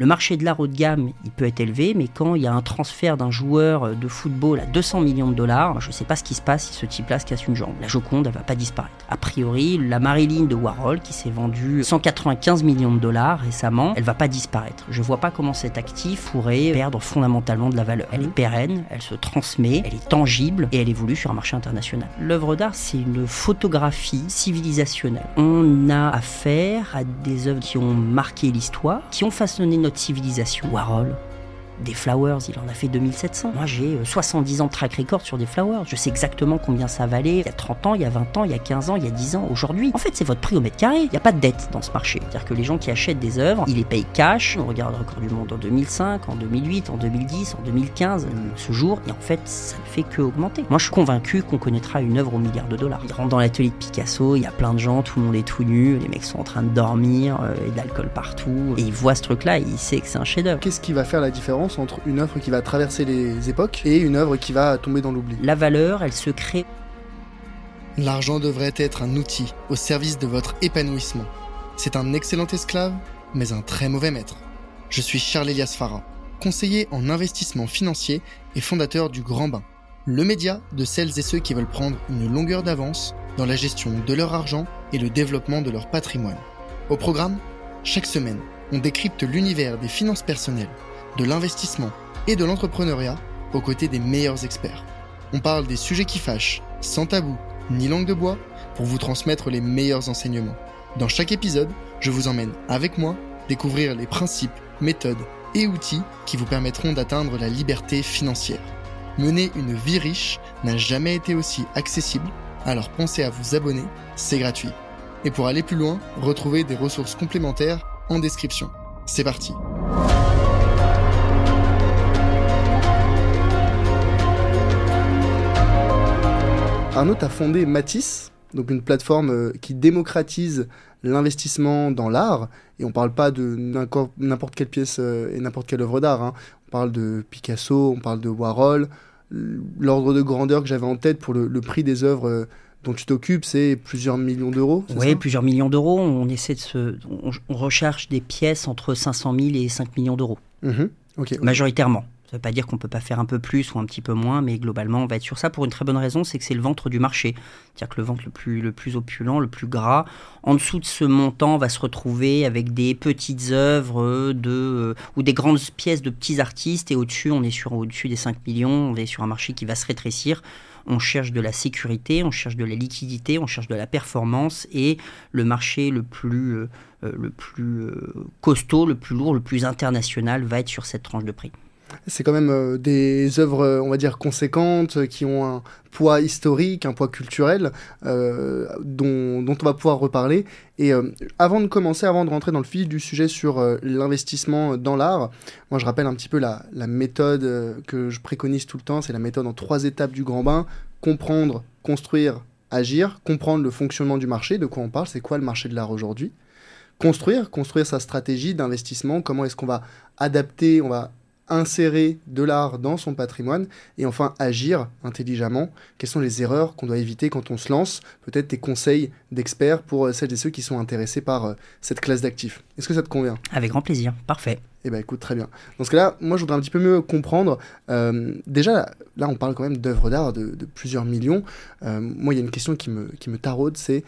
Le marché de l'art haut de gamme, il peut être élevé, mais quand il y a un transfert d'un joueur de football à 200 millions de dollars, je ne sais pas ce qui se passe si ce type-là se casse une jambe. La Joconde, elle va pas disparaître. A priori, la Marilyn de Warhol, qui s'est vendue 195 millions de dollars récemment, elle va pas disparaître. Je vois pas comment cet actif pourrait perdre fondamentalement de la valeur. Elle est pérenne, elle se transmet, elle est tangible et elle évolue sur un marché international. L'œuvre d'art, c'est une photographie civilisationnelle. On a affaire à des œuvres qui ont marqué l'histoire, qui ont façonné notre civilisation. Warhol, des Flowers, il en a fait 2700. Moi, j'ai 70 euh, ans de track record sur des Flowers. Je sais exactement combien ça valait il y a 30 ans, il y a 20 ans, il y a 15 ans, il y a 10 ans, aujourd'hui. En fait, c'est votre prix au mètre carré. Il n'y a pas de dette dans ce marché. C'est-à-dire que les gens qui achètent des œuvres, ils les payent cash. On regarde le record du monde en 2005, en 2008, en 2010, en 2015, ce jour. Et en fait, ça ne fait que augmenter. Moi, je suis convaincu qu'on connaîtra une œuvre au milliard de dollars. Il rentre dans l'atelier de Picasso, il y a plein de gens, tout le monde est tout nu, les mecs sont en train de dormir, euh, et de l'alcool partout. Et il voit ce truc-là et il sait que c'est un chef-d'œuvre. Qu'est-ce qui va faire la différence? Entre une œuvre qui va traverser les époques et une œuvre qui va tomber dans l'oubli. La valeur, elle se crée. L'argent devrait être un outil au service de votre épanouissement. C'est un excellent esclave, mais un très mauvais maître. Je suis Charles Elias Farah, conseiller en investissement financier et fondateur du Grand Bain, le média de celles et ceux qui veulent prendre une longueur d'avance dans la gestion de leur argent et le développement de leur patrimoine. Au programme, chaque semaine, on décrypte l'univers des finances personnelles, de l'investissement et de l'entrepreneuriat aux côtés des meilleurs experts. On parle des sujets qui fâchent, sans tabou ni langue de bois, pour vous transmettre les meilleurs enseignements. Dans chaque épisode, je vous emmène avec moi découvrir les principes, méthodes et outils qui vous permettront d'atteindre la liberté financière. Mener une vie riche n'a jamais été aussi accessible, alors pensez à vous abonner, c'est gratuit. Et pour aller plus loin, retrouvez des ressources complémentaires en description. C'est parti Arnaud, a fondé Matisse, donc une plateforme euh, qui démocratise l'investissement dans l'art. Et on ne parle pas de n'importe quelle pièce euh, et n'importe quelle œuvre d'art. Hein. On parle de Picasso, on parle de Warhol. L'ordre de grandeur que j'avais en tête pour le, prix des œuvres euh, dont tu t'occupes, c'est plusieurs millions d'euros Oui, plusieurs millions d'euros. On essaie de se, on, recherche des pièces entre 500 000 et 5 millions d'euros. Mmh Majoritairement. Ça ne veut pas dire qu'on ne peut pas faire un peu plus ou un petit peu moins, mais globalement, on va être sur ça pour une très bonne raison, c'est que c'est le ventre du marché. C'est-à-dire que le ventre le plus, le plus opulent, le plus gras, en dessous de ce montant, va se retrouver avec des petites œuvres de, euh, ou des grandes pièces de petits artistes, et au-dessus, on est sur au-dessus des 5 millions, on est sur un marché qui va se rétrécir. On cherche de la sécurité, on cherche de la liquidité, on cherche de la performance, et le marché le plus, euh, euh, le plus costaud, le plus lourd, le plus international va être sur cette tranche de prix. C'est quand même euh, des œuvres, euh, on va dire, conséquentes, euh, qui ont un poids historique, un poids culturel, dont, on va pouvoir reparler. Et avant de commencer, avant de rentrer dans le fil du sujet sur l'investissement dans l'art, moi je rappelle un petit peu la, la méthode que je préconise tout le temps, c'est la méthode en trois étapes du grand bain, comprendre, construire, agir, comprendre le fonctionnement du marché, de quoi on parle, c'est quoi le marché de l'art aujourd'hui? Construire, construire sa stratégie d'investissement, comment est-ce qu'on va adapter, on va insérer de l'art dans son patrimoine et enfin agir intelligemment. Quelles sont les erreurs qu'on doit éviter quand on se lance? Peut-être des conseils d'experts pour euh, celles et ceux qui sont intéressés par euh, cette classe d'actifs. Est-ce que ça te convient? Avec grand plaisir, parfait. Eh bien écoute, très bien. Dans ce cas-là, moi je voudrais un petit peu mieux comprendre. Euh, déjà, là on parle quand même d'œuvres d'art de, plusieurs millions. moi il y a une question qui me, qui me taraude, c'est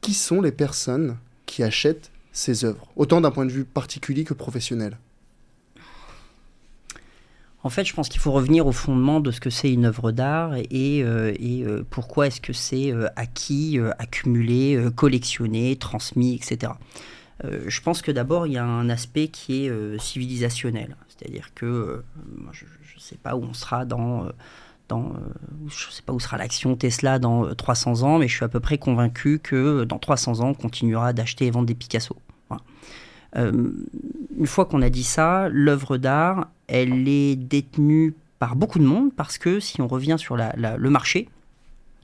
qui sont les personnes qui achètent ces œuvres? Autant d'un point de vue particulier que professionnel. En fait, je pense qu'il faut revenir au fondement de ce que c'est une œuvre d'art et, euh, euh, pourquoi est-ce que c'est euh, acquis, accumulé, collectionné, transmis, etc. je pense que d'abord, il y a un aspect qui est civilisationnel. C'est-à-dire que je ne sais pas où on sera dans... dans je ne sais pas où sera l'action Tesla dans 300 ans, mais je suis à peu près convaincu que dans 300 ans, on continuera d'acheter et vendre des Picasso. Une fois qu'on a dit ça, l'œuvre d'art, elle est détenue par beaucoup de monde parce que si on revient sur le marché,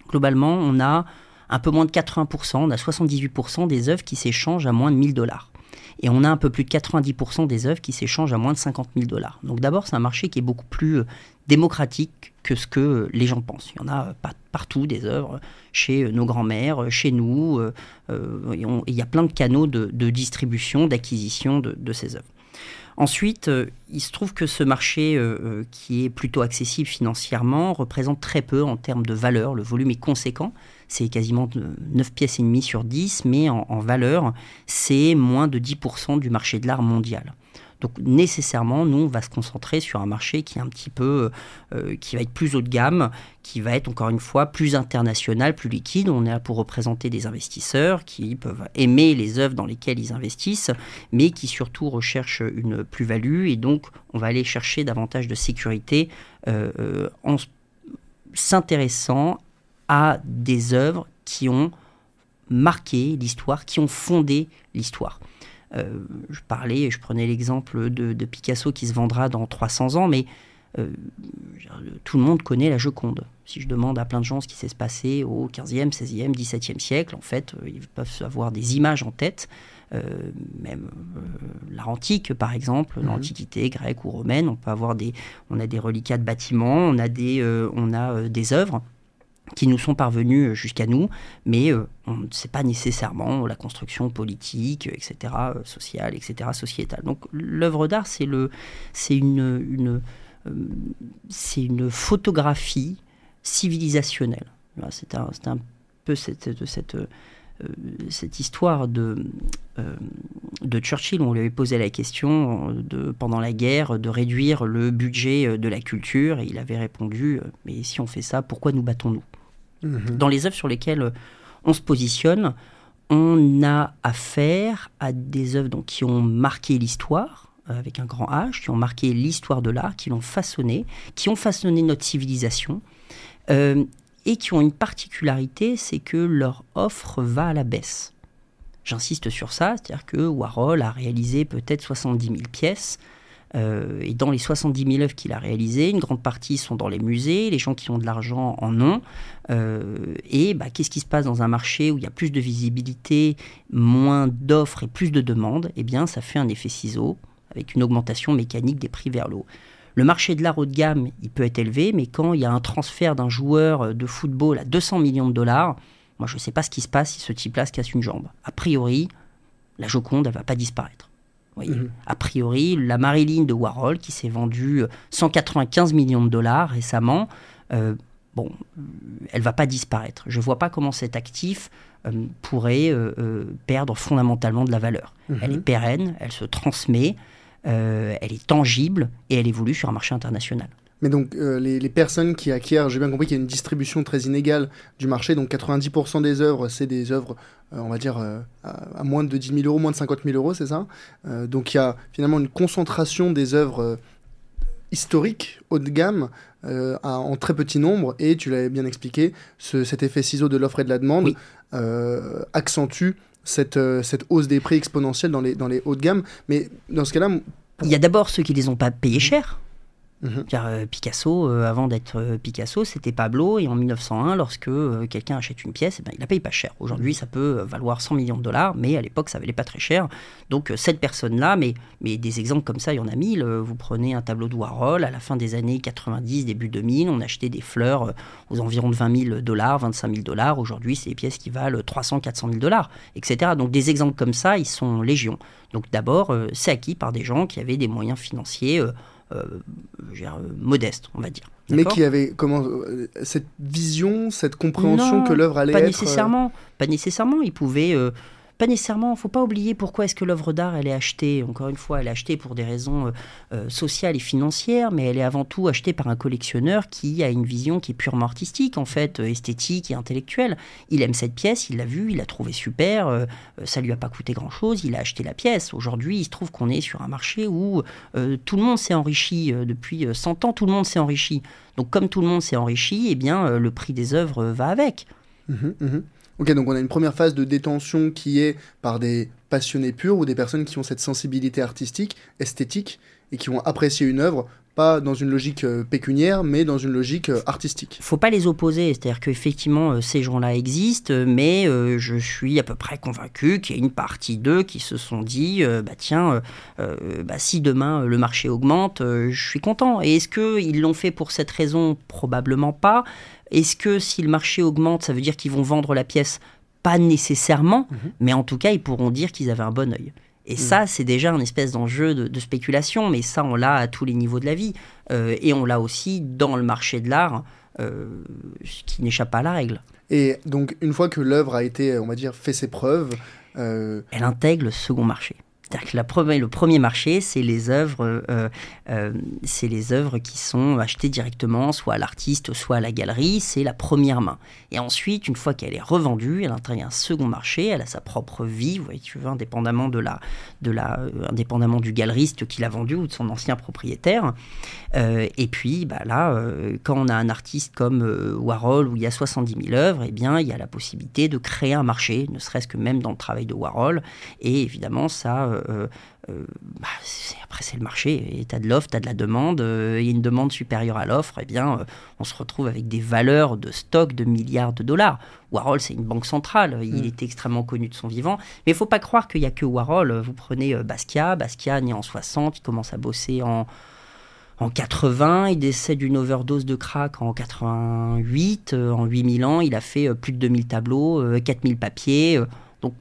globalement, on a un peu moins de 80%, on a 78% des œuvres qui s'échangent à moins de 1000 dollars. Et on a un peu plus de 90% des œuvres qui s'échangent à moins de 50 000 dollars. Donc d'abord, c'est un marché qui est beaucoup plus euh, démocratique que ce que les gens pensent. Il y en a pas partout des œuvres chez euh, nos grands-mères, chez nous. Euh, il y a plein de canaux de, distribution, d'acquisition de, ces œuvres. Ensuite, euh, il se trouve que ce marché, euh, euh, qui est plutôt accessible financièrement, représente très peu en termes de valeur. Le volume est conséquent, c'est quasiment 9 pièces et demie sur 10, mais en valeur, c'est moins de 10% du marché de l'art mondial. Donc nécessairement, nous, on va se concentrer sur un marché qui est un petit peu, euh, qui va être plus haut de gamme, qui va être encore une fois plus international, plus liquide. On est là pour représenter des investisseurs qui peuvent aimer les œuvres dans lesquelles ils investissent, mais qui surtout recherchent une plus-value. Et donc, on va aller chercher davantage de sécurité euh, euh, en s'intéressant à des œuvres qui ont marqué l'histoire, qui ont fondé l'histoire. Euh, je parlais, je prenais l'exemple de, Picasso qui se vendra dans 300 ans, mais euh, tout le monde connaît la Joconde. Si je demande à plein de gens ce qui s'est passé au 15e, 16e, 17e siècle, en fait, euh, ils peuvent avoir des images en tête. même l'art antique, par exemple, mhm. l'Antiquité grecque ou romaine, on peut avoir des, on a des reliquats de bâtiments, on a des, on a des œuvres qui nous sont parvenus euh, jusqu'à nous, mais euh, on ne sait pas nécessairement la construction politique, etc., euh, sociale, etc., sociétale. Donc l'œuvre d'art, c'est le, c'est une, une c'est une photographie civilisationnelle. C'est un, un, peu cette, cette, cette histoire de, de Churchill, où on lui avait posé la question de, pendant la guerre de réduire le budget de la culture, et il avait répondu, mais si on fait ça, pourquoi nous battons-nous? Mhm. Dans les œuvres sur lesquelles euh, on se positionne, on a affaire à des œuvres donc, qui ont marqué l'histoire, euh, avec un grand H, qui ont marqué l'histoire de l'art, qui l'ont façonné, qui ont façonné notre civilisation, euh, et qui ont une particularité, c'est que leur offre va à la baisse. J'insiste sur ça, c'est-à-dire que Warhol a réalisé peut-être 70 000 pièces, euh, et dans les 70 000 œuvres qu'il a réalisées, une grande partie sont dans les musées, les gens qui ont de l'argent en ont. Euh, et bah, qu'est-ce qui se passe dans un marché où il y a plus de visibilité, moins d'offres et plus de demandes? Eh bien, ça fait un effet ciseau avec une augmentation mécanique des prix vers l'eau. Le marché de l'art haut de gamme, il peut être élevé, mais quand il y a un transfert d'un joueur de football à 200 millions de dollars, moi je ne sais pas ce qui se passe si ce type-là se casse une jambe. A priori, la Joconde, elle va pas disparaître. Mhm. A priori, la Marilyn de Warhol, qui s'est vendue 195 millions de dollars récemment, euh, bon, elle va pas disparaître. Je vois pas comment cet actif euh, pourrait euh, perdre fondamentalement de la valeur. Mhm. Elle est pérenne, elle se transmet, elle est tangible et elle évolue sur un marché international. Mais donc, les, personnes qui acquièrent, j'ai bien compris qu'il y a une distribution très inégale du marché. Donc, 90% des œuvres, c'est des œuvres euh, on va dire, euh, à, moins de 10 000 euros, moins de 50 000 euros, c'est ça euh, Donc il y a finalement une concentration des œuvres historiques, haut de gamme, en très petit nombre, et tu l'avais bien expliqué, cet effet ciseau de l'offre et de la demande accentue cette, cette hausse des prix exponentielle dans les, dans les hauts de gamme. Mais dans ce cas-là... Il y a d'abord ceux qui les ont pas payés cher. Mhm. Car euh, Picasso, euh, avant d'être euh, Picasso, c'était Pablo, et en 1901, lorsque quelqu'un achète une pièce, eh ben, il la paye pas cher. Aujourd'hui, ça peut valoir 100 millions de dollars, mais à l'époque, ça valait pas très cher. Donc cette personne-là, mais, mais des exemples comme ça, il y en a mille. Vous prenez un tableau de Warhol, à la fin des années 90, début 2000, on achetait des fleurs aux environs de 20 000 dollars, 25 000 dollars. Aujourd'hui, c'est des pièces qui valent 300, 400 000 dollars, etc. Donc des exemples comme ça, ils sont légion. Donc d'abord, c'est acquis par des gens qui avaient des moyens financiers euh, modeste, on va dire. Mais qui avait comment euh, cette vision, cette compréhension que l'œuvre allait pas être. Nécessairement, pas nécessairement. Il pouvait euh, pas nécessairement, faut pas oublier pourquoi est-ce que l'œuvre d'art elle est achetée. Encore une fois, elle est achetée pour des raisons euh, euh, sociales et financières, mais elle est avant tout achetée par un collectionneur qui a une vision qui est purement artistique, en fait, euh, esthétique et intellectuelle. Il aime cette pièce, il l'a vue, il l'a trouvée super, ça lui a pas coûté grand-chose, il a acheté la pièce. Aujourd'hui, il se trouve qu'on est sur un marché où tout le monde s'est enrichi depuis 100 ans, tout le monde s'est enrichi. Donc comme tout le monde s'est enrichi, eh bien le prix des œuvres va avec. Mmh mmh Ok, donc on a une première phase de détention qui est par des passionnés purs ou des personnes qui ont cette sensibilité artistique, esthétique, et qui vont apprécier une œuvre, pas dans une logique euh, pécuniaire, mais dans une logique euh, artistique. Faut pas les opposer, c'est-à-dire qu'effectivement euh, ces gens-là existent, mais je suis à peu près convaincu qu'il y a une partie d'eux qui se sont dit, bah tiens, bah, si demain le marché augmente, je suis content. Et est-ce qu'ils l'ont fait pour cette raison? Probablement pas. Est-ce que si le marché augmente, ça veut dire qu'ils vont vendre la pièce? Pas nécessairement, mhm. mais en tout cas, ils pourront dire qu'ils avaient un bon œil. Et ça, c'est déjà un espèce d'enjeu de, spéculation, mais ça, on l'a à tous les niveaux de la vie. Euh, et on l'a aussi dans le marché de l'art, euh, qui n'échappe pas à la règle. Et donc, une fois que l'œuvre a été, on va dire, fait ses preuves, elle intègre le second marché. C'est-à-dire que le premier marché, c'est les œuvres, euh, euh, c'est les œuvres qui sont achetées directement, soit à l'artiste, soit à la galerie. C'est la première main. Et ensuite, une fois qu'elle est revendue, elle intègre un second marché. Elle a sa propre vie, vous voyez, tu veux, indépendamment de la, de la, euh, indépendamment du galeriste qui l'a vendue ou de son ancien propriétaire. et puis, bah là, quand on a un artiste comme Warhol où il y a 70 000 œuvres, eh bien, il y a la possibilité de créer un marché, ne serait-ce que même dans le travail de Warhol. Et évidemment, ça bah, après c'est le marché, tu as de l'offre, tu as de la demande, euh, il y a une demande supérieure à l'offre, et eh bien on se retrouve avec des valeurs de stock de milliards de dollars. Warhol, c'est une banque centrale, il mm. était extrêmement connu de son vivant, mais il faut pas croire qu'il n'y a que Warhol. Vous prenez Basquiat, Basquiat né en 60, il commence à bosser en, en 80, il décède d'une overdose de crack en 88, en 8000 ans, il a fait plus de 2000 tableaux, 4000 papiers. Donc,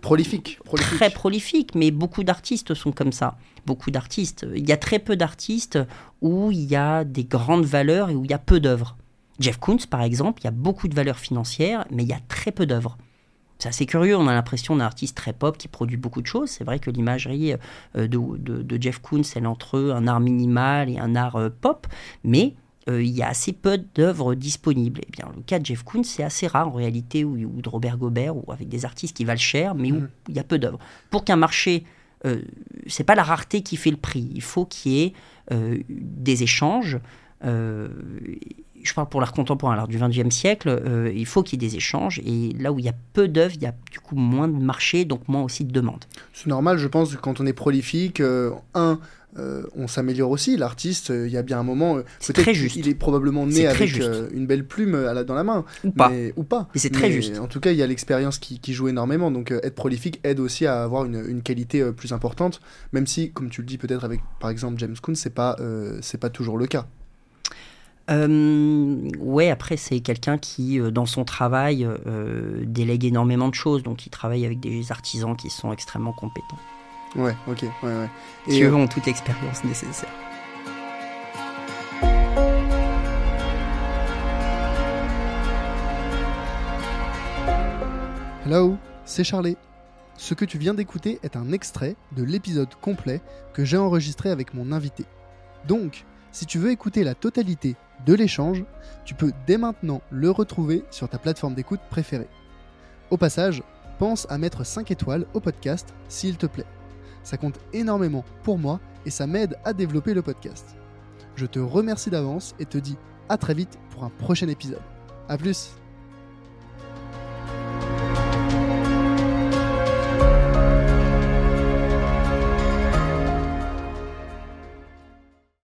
prolifique, Très prolifique, mais beaucoup d'artistes sont comme ça. Beaucoup d'artistes. Il y a très peu d'artistes où il y a des grandes valeurs et où il y a peu d'œuvres. Jeff Koons, par exemple, il y a beaucoup de valeurs financières, mais il y a très peu d'œuvres. C'est assez curieux, on a l'impression d'un artiste très pop qui produit beaucoup de choses. C'est vrai que l'imagerie euh, de, Jeff Koons, elle entre un art minimal et un art euh, pop, mais euh, il y a assez peu d'œuvres disponibles. Et eh bien, le cas de Jeff Koons, c'est assez rare en réalité, ou, de Robert Gobert, ou avec des artistes qui valent cher, mais où mhm. il y a peu d'œuvres. Pour qu'un marché, euh, c'est pas la rareté qui fait le prix. Il faut qu'il y ait euh, des échanges. Euh, je parle pour l'art contemporain, l'art du XXe siècle, il faut qu'il y ait des échanges. Et là où il y a peu d'œuvres, il y a du coup moins de marché, donc moins aussi de demande. C'est normal, je pense, quand on est prolifique. un, euh, on s'améliore aussi. L'artiste, euh, il y a bien un moment, euh, peut-être il est probablement né avec une belle plume dans la main. Ou pas. ou pas. c'est très juste. En tout cas, il y a l'expérience qui, joue énormément. Donc être prolifique aide aussi à avoir une, qualité plus importante, même si, comme tu le dis peut-être avec par exemple James Coon, c'est pas, c'est pas toujours le cas. ouais, après c'est quelqu'un qui, dans son travail, délègue énormément de choses, donc il travaille avec des artisans qui sont extrêmement compétents. Ouais, ok, ouais, ouais. Et qui euh, ont toute l'expérience nécessaire. Hello, c'est Charlie. Ce que tu viens d'écouter est un extrait de l'épisode complet que j'ai enregistré avec mon invité. Donc, si tu veux écouter la totalité de l'échange, tu peux dès maintenant le retrouver sur ta plateforme d'écoute préférée. Au passage, pense à mettre 5 étoiles au podcast s'il te plaît. Ça compte énormément pour moi et ça m'aide à développer le podcast. Je te remercie d'avance et te dis à très vite pour un prochain épisode. A plus